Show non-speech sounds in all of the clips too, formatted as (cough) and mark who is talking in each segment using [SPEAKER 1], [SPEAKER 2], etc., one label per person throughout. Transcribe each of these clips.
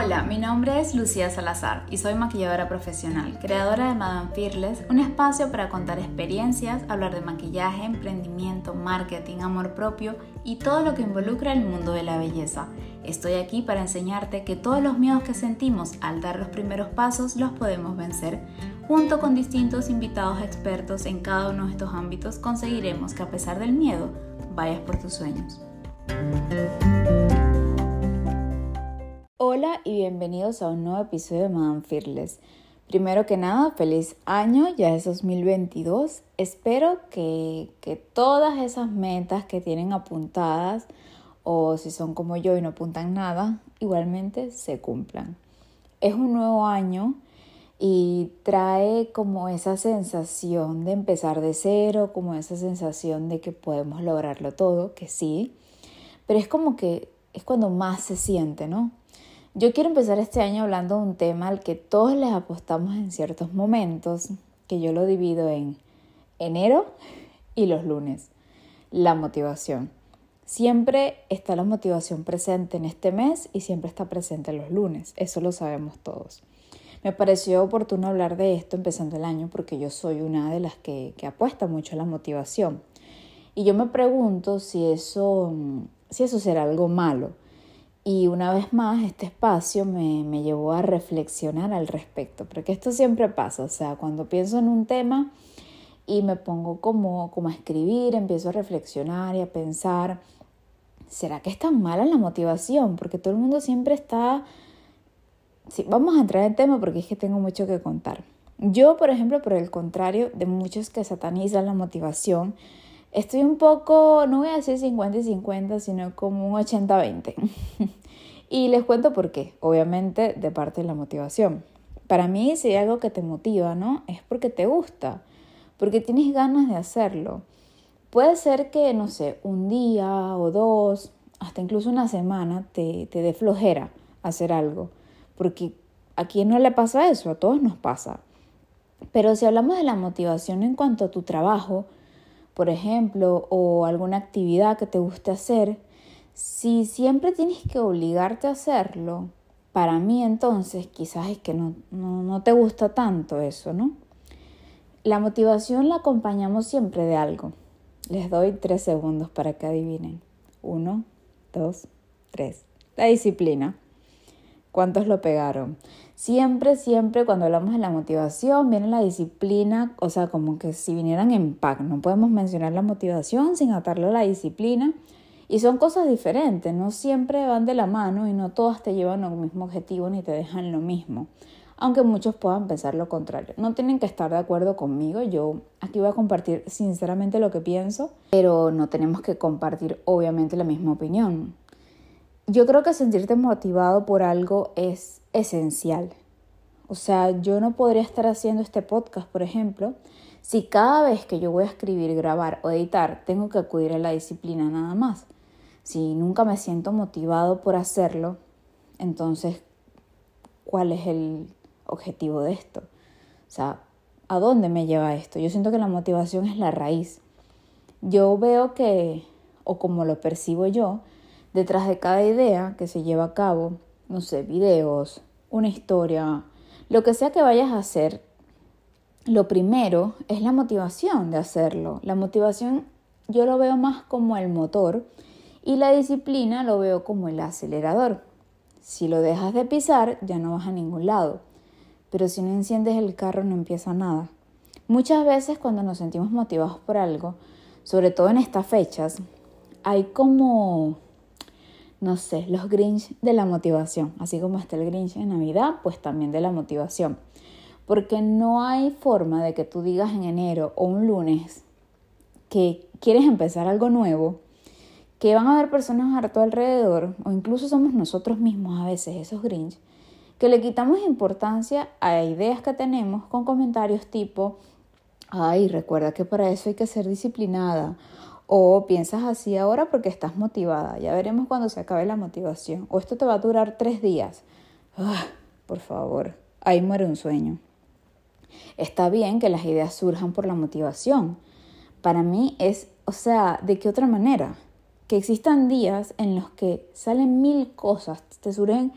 [SPEAKER 1] Hola, mi nombre es Lucía Salazar y soy maquilladora profesional, creadora de Madame Fearless, un espacio para contar experiencias, hablar de maquillaje, emprendimiento, marketing, amor propio y todo lo que involucra el mundo de la belleza. Estoy aquí para enseñarte que todos los miedos que sentimos al dar los primeros pasos los podemos vencer. Junto con distintos invitados expertos en cada uno de estos ámbitos conseguiremos que a pesar del miedo, vayas por tus sueños. Hola y bienvenidos a un nuevo episodio de Madame Fearless. Primero que nada, feliz año, ya es 2022. Espero que, que todas esas metas que tienen apuntadas, o si son como yo y no apuntan nada, igualmente se cumplan. Es un nuevo año y trae como esa sensación de empezar de cero, como esa sensación de que podemos lograrlo todo, que sí, pero es como que es cuando más se siente, ¿no? Yo quiero empezar este año hablando de un tema al que todos les apostamos en ciertos momentos, que yo lo divido en enero y los lunes. La motivación. Siempre está la motivación presente en este mes y siempre está presente los lunes. Eso lo sabemos todos. Me pareció oportuno hablar de esto empezando el año porque yo soy una de las que, que apuesta mucho a la motivación. Y yo me pregunto si eso, si eso será algo malo y una vez más, este espacio me, me, llevó a reflexionar al respecto, porque esto siempre pasa, o sea, cuando pienso en un tema y me pongo como, como a escribir, empiezo a reflexionar y a pensar, ¿será que es tan mala la motivación? Porque todo el mundo siempre está... Sí, vamos a entrar en tema porque es que tengo mucho que contar. Yo, por ejemplo, por el contrario de muchos que satanizan la motivación, Estoy un poco, no voy a decir 50 y 50, sino como un 80-20. (laughs) y les cuento por qué. Obviamente de parte de la motivación. Para mí, si hay algo que te motiva, ¿no? Es porque te gusta, porque tienes ganas de hacerlo. Puede ser que, no sé, un día o dos, hasta incluso una semana, te, te dé flojera hacer algo. Porque a quién no le pasa eso, a todos nos pasa. Pero si hablamos de la motivación en cuanto a tu trabajo, por ejemplo, o alguna actividad que te guste hacer, si siempre tienes que obligarte a hacerlo, para mí entonces quizás es que no, no, te gusta tanto eso, ¿no? La motivación la acompañamos siempre de algo. Les doy tres segundos para que adivinen. Uno, dos, tres. La disciplina. ¿Cuántos lo pegaron? Siempre, siempre cuando hablamos de la motivación viene la disciplina, o sea, como que si vinieran en pack, no podemos mencionar la motivación sin atarlo a la disciplina. Y son cosas diferentes, no siempre van de la mano y no todas te llevan al mismo objetivo ni te dejan lo mismo. Aunque muchos puedan pensar lo contrario. No tienen que estar de acuerdo conmigo. Yo aquí voy a compartir sinceramente lo que pienso, pero no tenemos que compartir obviamente la misma opinión. Yo creo que sentirte motivado por algo es esencial. O sea, yo no podría estar haciendo este podcast, por ejemplo, si cada vez que yo voy a escribir, grabar o editar tengo que acudir a la disciplina nada más. Si nunca me siento motivado por hacerlo, entonces, ¿cuál es el objetivo de esto? O sea, ¿a dónde me lleva esto? Yo siento que la motivación es la raíz. Yo veo que, o como lo percibo yo, detrás de cada idea que se lleva a cabo, no sé, videos, una historia, lo que sea que vayas a hacer, lo primero es la motivación de hacerlo. La motivación yo lo veo más como el motor y la disciplina lo veo como el acelerador. Si lo dejas de pisar, ya no vas a ningún lado. Pero si no enciendes el carro, no empieza nada. Muchas veces cuando nos sentimos motivados por algo, sobre todo en estas fechas, hay como no sé, los Grinch de la motivación. Así como está el Grinch en Navidad, pues también de la motivación. Porque no hay forma de que tú digas en enero o un lunes que quieres empezar algo nuevo, que van a haber personas a tu alrededor, o incluso somos nosotros mismos a veces, esos Grinch, que le quitamos importancia a ideas que tenemos con comentarios tipo, ay, recuerda que para eso hay que ser disciplinada, o piensas así ahora porque estás motivada. Ya veremos cuando se acabe la motivación. O esto te va a durar tres días. Ah, por favor, ahí muere un sueño. Está bien que las ideas surjan por la motivación. Para mí es, o sea, ¿de qué otra manera? Que existan días en los que salen mil cosas, te surgen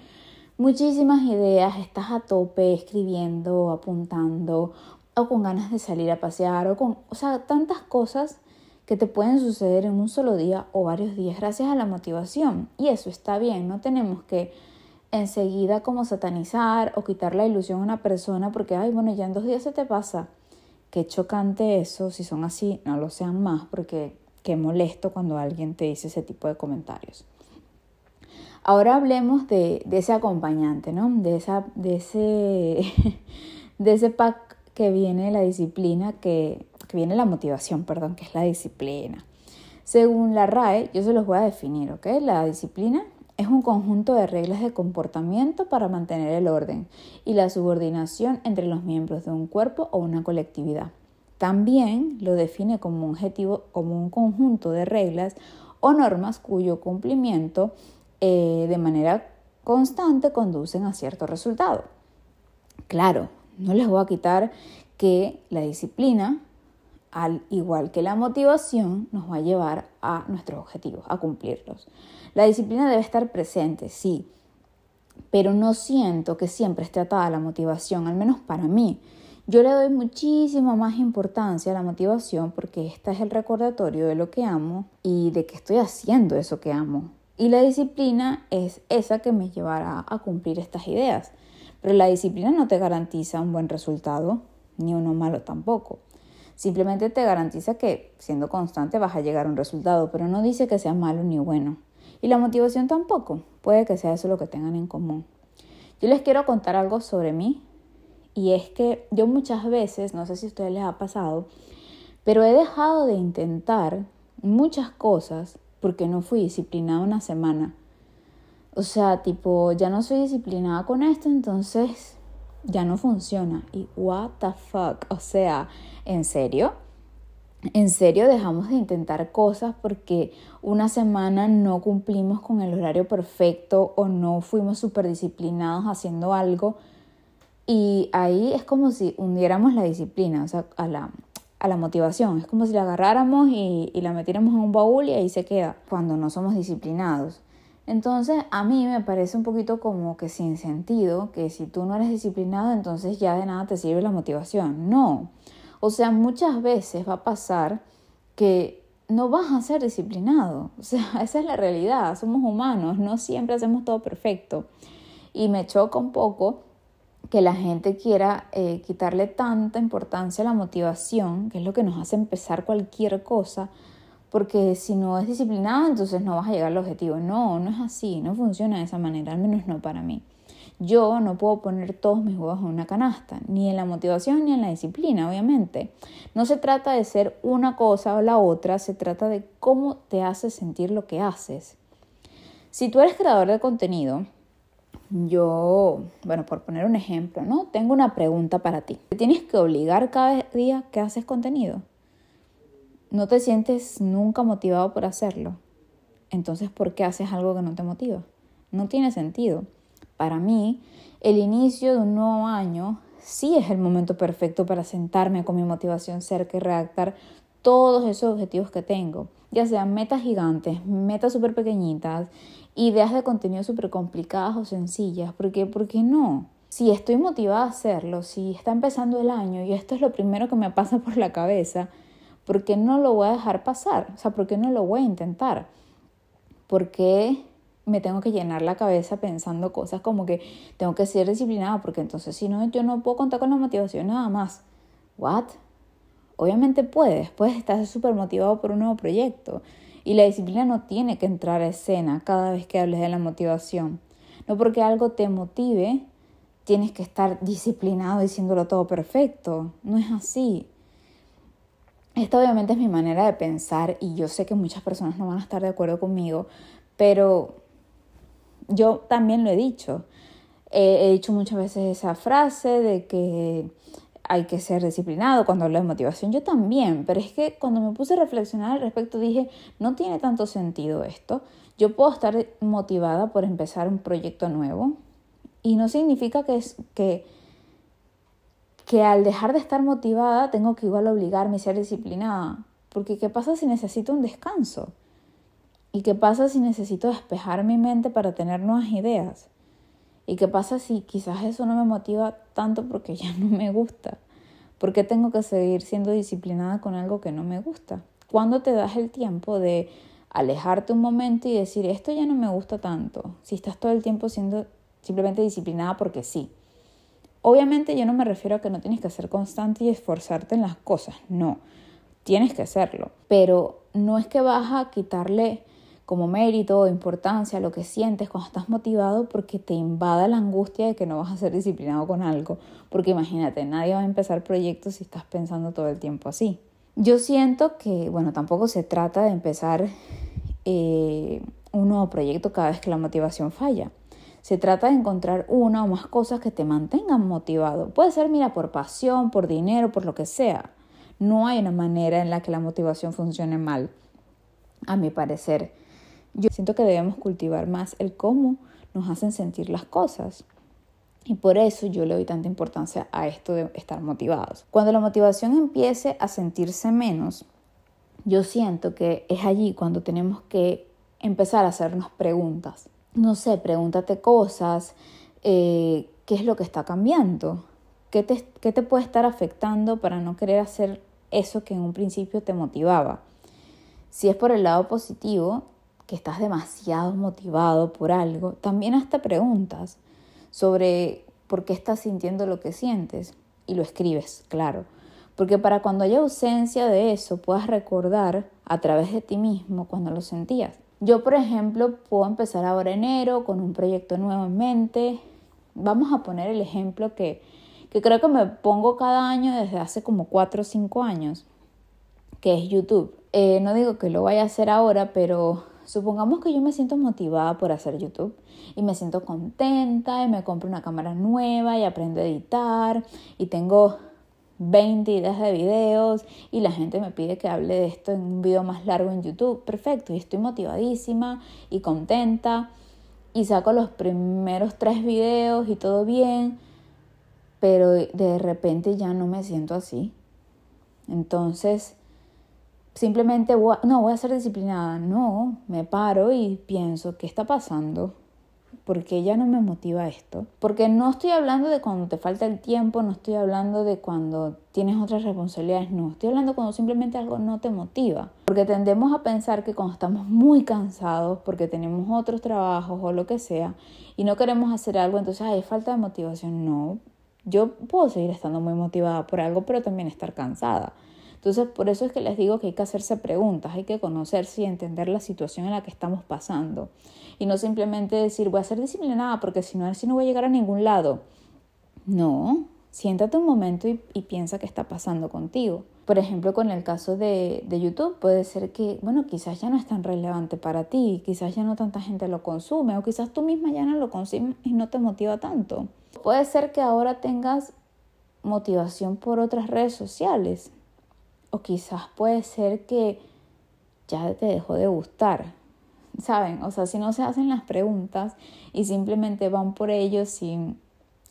[SPEAKER 1] muchísimas ideas, estás a tope escribiendo, apuntando, o con ganas de salir a pasear, o con, o sea, tantas cosas que te pueden suceder en un solo día o varios días gracias a la motivación. Y eso está bien, no tenemos que enseguida como satanizar o quitar la ilusión a una persona porque, ay, bueno, ya en dos días se te pasa. Qué chocante eso, si son así, no lo sean más, porque qué molesto cuando alguien te dice ese tipo de comentarios. Ahora hablemos de, ese acompañante, ¿no? De, esa, de, ese, (laughs) de ese pack que viene la disciplina, que, viene la motivación, perdón, que es la disciplina. Según la RAE, yo se los voy a definir, ¿ok? La disciplina es un conjunto de reglas de comportamiento para mantener el orden y la subordinación entre los miembros de un cuerpo o una colectividad. También lo define como un, objetivo, como un conjunto de reglas o normas cuyo cumplimiento eh, de manera constante conducen a cierto resultado. Claro, no les voy a quitar que la disciplina, al igual que la motivación, nos va a llevar a nuestros objetivos, a cumplirlos. La disciplina debe estar presente, sí, pero no siento que siempre esté atada a la motivación, al menos para mí. Yo le doy muchísima más importancia a la motivación porque esta es el recordatorio de lo que amo y de que estoy haciendo eso que amo. Y la disciplina es esa que me llevará a cumplir estas ideas. Pero la disciplina no te garantiza un buen resultado, ni uno malo tampoco. Simplemente te garantiza que siendo constante vas a llegar a un resultado, pero no dice que sea malo ni bueno. Y la motivación tampoco. Puede que sea eso lo que tengan en común. Yo les quiero contar algo sobre mí. Y es que yo muchas veces, no sé si a ustedes les ha pasado, pero he dejado de intentar muchas cosas porque no fui disciplinada una semana. O sea, tipo, ya no soy disciplinada con esto, entonces ya no funciona. Y what the fuck, o sea, ¿en serio? ¿En serio dejamos de intentar cosas porque una semana no cumplimos con el horario perfecto o no fuimos súper disciplinados haciendo algo? Y ahí es como si hundiéramos la disciplina, o sea, a la, a la motivación. Es como si la agarráramos y, y la metiéramos en un baúl y ahí se queda cuando no somos disciplinados. Entonces a mí me parece un poquito como que sin sentido que si tú no eres disciplinado entonces ya de nada te sirve la motivación. No. O sea, muchas veces va a pasar que no vas a ser disciplinado. (laughs) O sea, esa es la realidad. Somos humanos, no siempre hacemos todo perfecto. Y me choca un poco que la gente quiera eh, quitarle tanta importancia a la motivación, que es lo que nos hace empezar cualquier cosa, porque si no es disciplinado, entonces no vas a llegar al objetivo. No, no es así, no funciona de esa manera, al menos no para mí. Yo no puedo poner todos mis huevos en una canasta, ni en la motivación ni en la disciplina, obviamente. No se trata de ser una cosa o la otra, se trata de cómo te hace sentir lo que haces. Si tú eres creador de contenido, yo, bueno, por poner un ejemplo, ¿no? Tengo una pregunta para ti. ¿Te tienes que obligar cada día que haces contenido? ¿No te sientes nunca motivado por hacerlo? Entonces, ¿por qué haces algo que no te motiva? No tiene sentido. Para mí, el inicio de un nuevo año sí es el momento perfecto para sentarme con mi motivación cerca y redactar todos esos objetivos que tengo, ya sean metas gigantes, metas súper pequeñitas, ideas de contenido súper complicadas o sencillas, porque ¿por qué no? Si estoy motivada a hacerlo, si está empezando el año y esto es lo primero que me pasa (laughs) por la cabeza, ¿por qué no lo voy a dejar pasar? O sea, ¿por qué no lo voy a intentar? ¿Por qué me tengo que llenar la cabeza pensando cosas como que tengo que ser disciplinada? Porque entonces si no, yo no puedo contar con la motivación nada más. ¿What? Obviamente puedes, puedes estar súper motivado por un nuevo proyecto y la disciplina no tiene que entrar a escena cada vez que hables de la motivación. No porque algo te motive, tienes que estar disciplinado diciéndolo todo perfecto. No es así. Esta obviamente es mi manera de pensar y yo sé que muchas personas no van a estar de acuerdo conmigo, pero yo también lo he dicho. he dicho muchas veces esa frase de que hay que ser disciplinado cuando hablo de motivación, yo también, pero es que cuando me puse a reflexionar al respecto dije, no tiene tanto sentido esto, yo puedo estar motivada por empezar un proyecto nuevo y no significa que, es, que, que al dejar de estar motivada tengo que igual obligarme a ser disciplinada, porque ¿qué pasa si necesito un descanso? ¿Y qué pasa si necesito despejar mi mente para tener nuevas ideas? ¿Y qué pasa si quizás eso no me motiva tanto porque ya no me gusta? ¿Por qué tengo que seguir siendo disciplinada con algo que no me gusta? ¿Cuándo te das el tiempo de alejarte un momento y decir, esto ya no me gusta tanto? Si estás todo el tiempo siendo simplemente disciplinada porque sí. Obviamente yo no me refiero a que no tienes que ser constante y esforzarte en las cosas, no, tienes que hacerlo, pero no es que vas a quitarle como mérito o importancia lo que sientes cuando estás motivado porque te invada la angustia de que no vas a ser disciplinado con algo, porque imagínate, nadie va a empezar proyectos si estás pensando todo el tiempo así. Yo siento que, bueno, tampoco se trata de empezar eh, un nuevo proyecto cada vez que la motivación falla. Se trata de encontrar una o más cosas que te mantengan motivado. Puede ser, mira, por pasión, por dinero, por lo que sea. No hay una manera en la que la motivación funcione mal, a mi parecer. Yo siento que debemos cultivar más el cómo nos hacen sentir las cosas. Y por eso yo le doy tanta importancia a esto de estar motivados. Cuando la motivación empiece a sentirse menos, yo siento que es allí cuando tenemos que empezar a hacernos preguntas no sé, pregúntate cosas, eh, qué es lo que está cambiando, ¿Qué te, qué te puede estar afectando para no querer hacer eso que en un principio te motivaba. Si es por el lado positivo, que estás demasiado motivado por algo, también hasta preguntas sobre por qué estás sintiendo lo que sientes y lo escribes, claro. Porque para cuando haya ausencia de eso puedas recordar a través de ti mismo cuando lo sentías. Yo, por ejemplo, puedo empezar ahora enero con un proyecto nuevo en mente. Vamos a poner el ejemplo que, que creo que me pongo cada año desde hace como 4 o 5 años, que es YouTube. Eh, no digo que lo vaya a hacer ahora, pero supongamos que yo me siento motivada por hacer YouTube y me siento contenta y me compro una cámara nueva y aprendo a editar y tengo 20 ideas de videos y la gente me pide que hable de esto en un video más largo en YouTube. Perfecto, y estoy motivadísima y contenta y saco los primeros tres videos y todo bien, pero de repente ya no me siento así. Entonces, simplemente no voy a ser disciplinada, no, me paro y pienso, ¿qué está pasando? Porque ya no me motiva esto. Porque no estoy hablando de cuando te falta el tiempo, no estoy hablando de cuando tienes otras responsabilidades, no, estoy hablando cuando simplemente algo no te motiva. Porque tendemos a pensar que cuando estamos muy cansados, porque tenemos otros trabajos o lo que sea, y no queremos hacer algo, entonces hay falta de motivación. No, yo puedo seguir estando muy motivada por algo, pero también estar cansada. Entonces, por eso es que les digo que hay que hacerse preguntas, hay que conocerse y entender la situación en la que estamos pasando. Y no simplemente decir, voy a ser disciplinada porque si no, así no voy a llegar a ningún lado. No, siéntate un momento y, piensa qué está pasando contigo. Por ejemplo, con el caso de, de, YouTube, puede ser que, bueno, quizás ya no es tan relevante para ti, quizás ya no tanta gente lo consume, o quizás tú misma ya no lo consumes y no te motiva tanto. Puede ser que ahora tengas motivación por otras redes sociales, o quizás puede ser que ya te dejó de gustar. ¿Saben? O sea, si no se hacen las preguntas y simplemente van por ellos sin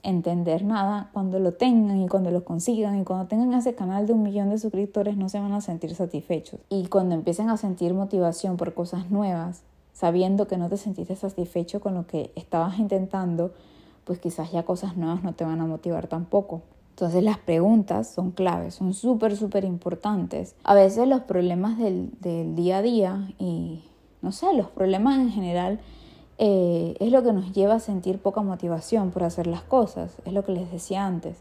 [SPEAKER 1] entender nada, cuando lo tengan y cuando lo consigan y cuando tengan ese canal de un millón de suscriptores no se van a sentir satisfechos. Y cuando empiecen a sentir motivación por cosas nuevas, sabiendo que no te sentiste satisfecho con lo que estabas intentando, pues quizás ya cosas nuevas no te van a motivar tampoco. Entonces las preguntas son claves, son súper, súper importantes. A veces los problemas del, día a día y, no sé, los problemas en general eh, es lo que nos lleva a sentir poca motivación por hacer las cosas, es lo que les decía antes.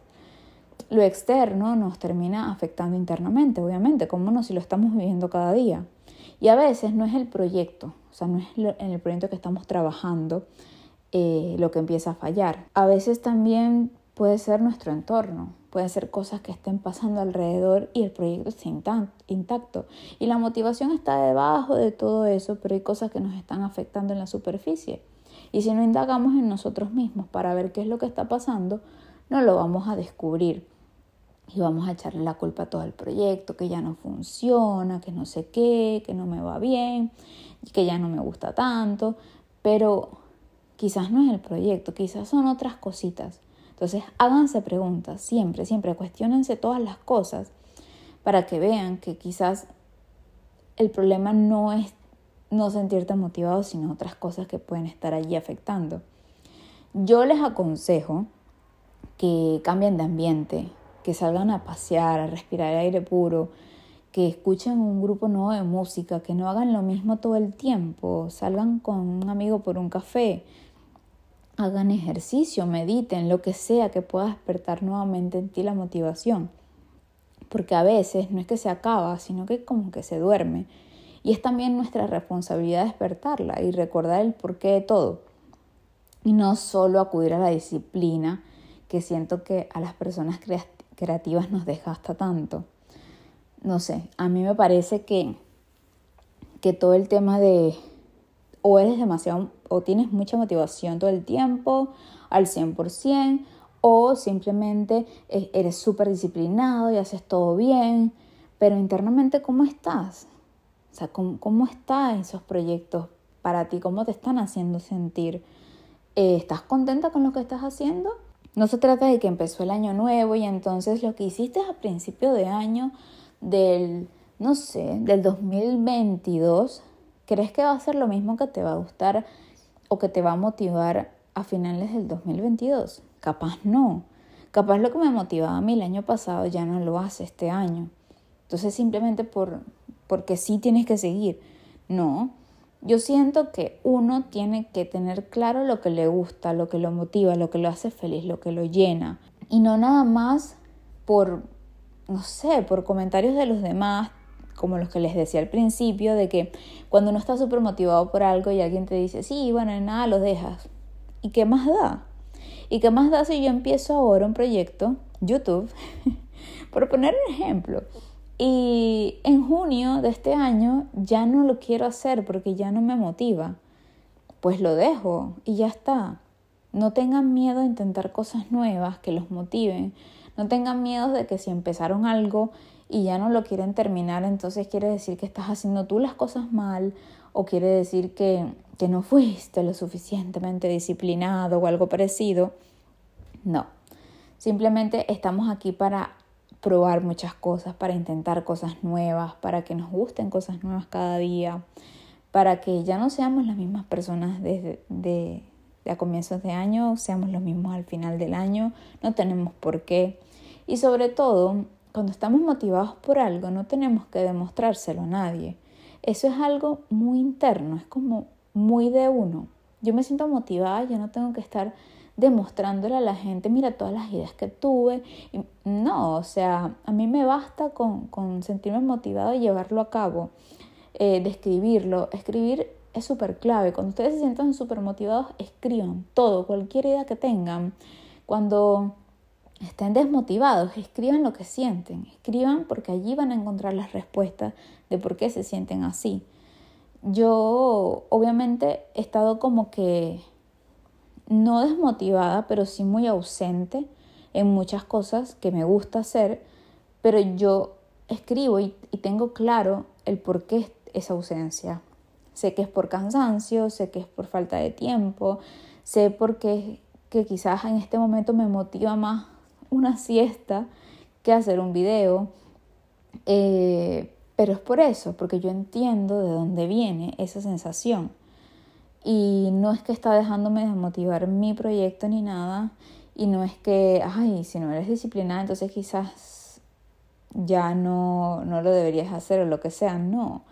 [SPEAKER 1] Lo externo nos termina afectando internamente, obviamente, como no si lo estamos viviendo cada día. Y a veces no es el proyecto, o sea, no es en el proyecto que estamos trabajando eh, lo que empieza a fallar. A veces también puede ser nuestro entorno, puede ser cosas que estén pasando alrededor y el proyecto está intacto. Y la motivación está debajo de todo eso, pero hay cosas que nos están afectando en la superficie. Y si no indagamos en nosotros mismos para ver qué es lo que está pasando, no lo vamos a descubrir. Y vamos a echarle la culpa a todo el proyecto, que ya no funciona, que no sé qué, que no me va bien, que ya no me gusta tanto. Pero quizás no es el proyecto, quizás son otras cositas entonces, háganse preguntas, siempre, siempre, cuestionense todas las cosas para que vean que quizás el problema no es no sentirte motivado, sino otras cosas que pueden estar allí afectando. Yo les aconsejo que cambien de ambiente, que salgan a pasear, a respirar aire puro, que escuchen un grupo nuevo de música, que no hagan lo mismo todo el tiempo, salgan con un amigo por un café, hagan ejercicio, mediten, lo que sea que pueda despertar nuevamente en ti la motivación. Porque a veces no es que se acaba, sino que como que se duerme. Y es también nuestra responsabilidad despertarla y recordar el porqué de todo. Y no solo acudir a la disciplina, que siento que a las personas creativas nos desgasta tanto no sé, a mí me parece que, que todo el tema de o eres demasiado o tienes mucha motivación todo el tiempo al 100% o simplemente e, eres súper disciplinado y haces todo bien, pero internamente ¿cómo estás? O sea, ¿cómo, cómo están esos proyectos para ti? ¿Cómo te están haciendo sentir? Eh, ¿Estás contenta con lo que estás haciendo? No se trata de que empezó el año nuevo y entonces lo que hiciste a principio de año del, no sé, del 2022, ¿crees que va a ser lo mismo que te va a gustar o que te va a motivar a finales del 2022? Capaz no. Capaz lo que me motivaba a mí el año pasado ya no lo hace este año. Entonces simplemente por, porque sí tienes que seguir. No. Yo siento que uno tiene que tener claro lo que le gusta, lo que lo motiva, lo que lo hace feliz, lo que lo llena. Y no nada más por no sé, por comentarios de los demás, como los que les decía al principio, de que cuando uno está súper motivado por algo y alguien te dice, sí, bueno, en nada lo dejas. ¿Y qué más da? ¿Y qué más da si yo empiezo ahora un proyecto, YouTube, (laughs) por poner un ejemplo? Y en junio de este año ya no lo quiero hacer porque ya no me motiva. Pues lo dejo y ya está. No tengan miedo a intentar cosas nuevas que los motiven, no tengan miedo de que si empezaron algo y ya no lo quieren terminar, entonces quiere decir que estás haciendo tú las cosas mal o quiere decir que, que no fuiste lo suficientemente disciplinado o algo parecido. No, simplemente estamos aquí para probar muchas cosas, para intentar cosas nuevas, para que nos gusten cosas nuevas cada día, para que ya no seamos las mismas personas desde de, a comienzos de año, seamos los mismos al final del año, no tenemos por qué. Y sobre todo, cuando estamos motivados por algo, no tenemos que demostrárselo a nadie. Eso es algo muy interno, es como muy de uno. Yo me siento motivada, yo no tengo que estar demostrándole a la gente, mira todas las ideas que tuve. No, o sea, a mí me basta con, con sentirme motivado y llevarlo a cabo, eh, de escribirlo. Escribir es súper clave. Cuando ustedes se sientan súper motivados, escriban todo, cualquier idea que tengan. Cuando estén desmotivados, escriban lo que sienten, escriban porque allí van a encontrar las respuestas de por qué se sienten así. Yo obviamente he estado como que no desmotivada, pero sí muy ausente en muchas cosas que me gusta hacer, pero yo escribo y, tengo claro el por qué esa ausencia. Sé que es por cansancio, sé que es por falta de tiempo, sé por qué que quizás en este momento me motiva más una siesta que hacer un video. Eh, pero es por eso, porque yo entiendo de dónde viene esa sensación. Y no es que está dejándome desmotivar mi proyecto ni nada. Y no es que, ay, si no eres disciplinada, entonces quizás ya no, no lo deberías hacer o lo que sea. No.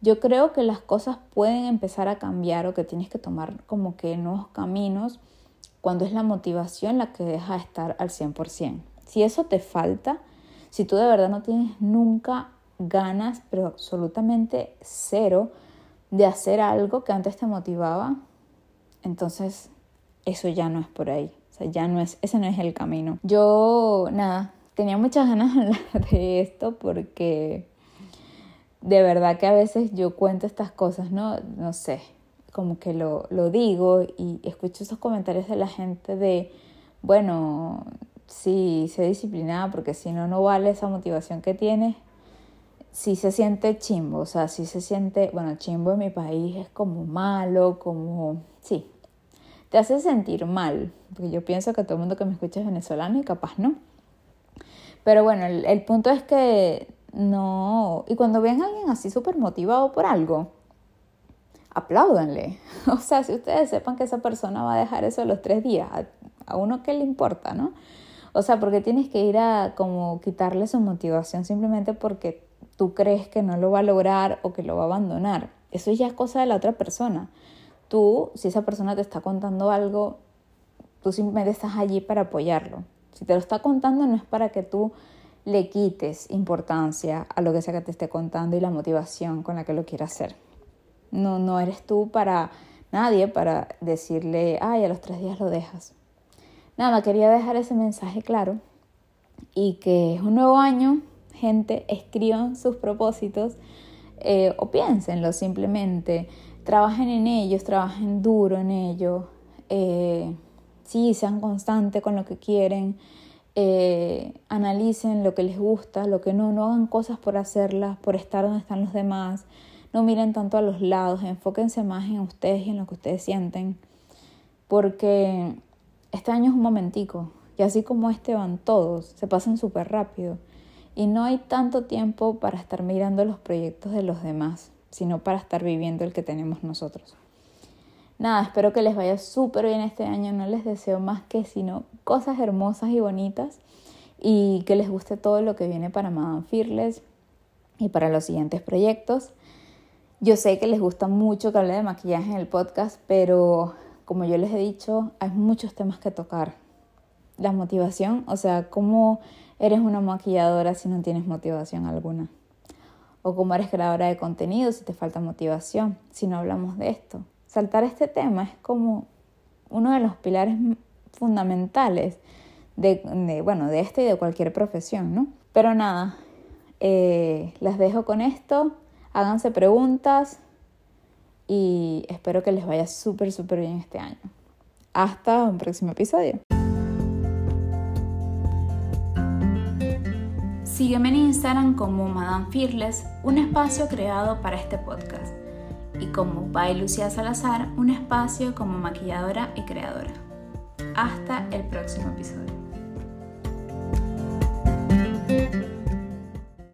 [SPEAKER 1] Yo creo que las cosas pueden empezar a cambiar o que tienes que tomar como que nuevos caminos cuando es la motivación la que deja de estar al 100%. Si eso te falta, si tú de verdad no tienes nunca ganas, pero absolutamente cero, de hacer algo que antes te motivaba, entonces eso ya no es por ahí. O sea, ya no es, ese no es el camino. Yo, nada, tenía muchas ganas de hablar (laughs) de esto porque de verdad que a veces yo cuento estas cosas, ¿no? No sé, como que lo, lo digo y escucho esos comentarios de la gente de, bueno, sí, sé disciplinada porque si no, no vale esa motivación que tienes. Sí se siente chimbo, o sea, sí se siente, bueno, chimbo en mi país es como malo, como, sí, te hace sentir mal, porque yo pienso que todo el mundo que me escucha es venezolano y capaz no. Pero bueno, el, el punto es que no, y cuando ven a alguien así súper motivado por algo, apláudanle. (laughs) O sea, si ustedes sepan que esa persona va a dejar eso los tres días, a, uno qué le importa, ¿no? O sea, porque tienes que ir a como quitarle su motivación simplemente porque tú crees que no lo va a lograr o que lo va a abandonar. Eso ya es cosa de la otra persona. Tú, si esa persona te está contando algo, tú simplemente estás allí para apoyarlo. Si te lo está contando no es para que tú le quites importancia a lo que sea que te esté contando y la motivación con la que lo quiera hacer. No, no eres tú para nadie para decirle, ay, a los tres días lo dejas. Nada, quería dejar ese mensaje claro y que es un nuevo año, gente, escriban sus propósitos eh, o piénsenlo simplemente, trabajen en ellos, trabajen duro en ellos, eh, sí, sean constantes con lo que quieren, eh, analicen lo que les gusta, lo que no, no hagan cosas por hacerlas, por estar donde están los demás, no miren tanto a los lados, enfóquense más en ustedes y en lo que ustedes sienten, porque este año es un momentico, y así como este van todos, se pasan súper rápido, y no hay tanto tiempo para estar mirando los proyectos de los demás, sino para estar viviendo el que tenemos nosotros. Nada, espero que les vaya súper bien este año, no les deseo más que sino cosas hermosas y bonitas y que les guste todo lo que viene para Madame Fearless y para los siguientes proyectos. Yo sé que les gusta mucho que hable de maquillaje en el podcast, pero como yo les he dicho, hay muchos temas que tocar. La motivación, o sea, cómo eres una maquilladora si no tienes motivación alguna. O cómo eres creadora de contenido si te falta motivación, si no hablamos de esto. Saltar este tema es como uno de los pilares fundamentales de, bueno, de este y de cualquier profesión, ¿no? Pero nada, eh, las dejo con esto háganse preguntas y espero que les vaya súper, súper bien este año. Hasta un próximo episodio. Sígueme en Instagram como Madame Fearless, un espacio creado para este podcast, y como By Lucía Salazar, un espacio como maquilladora y creadora. Hasta el próximo episodio.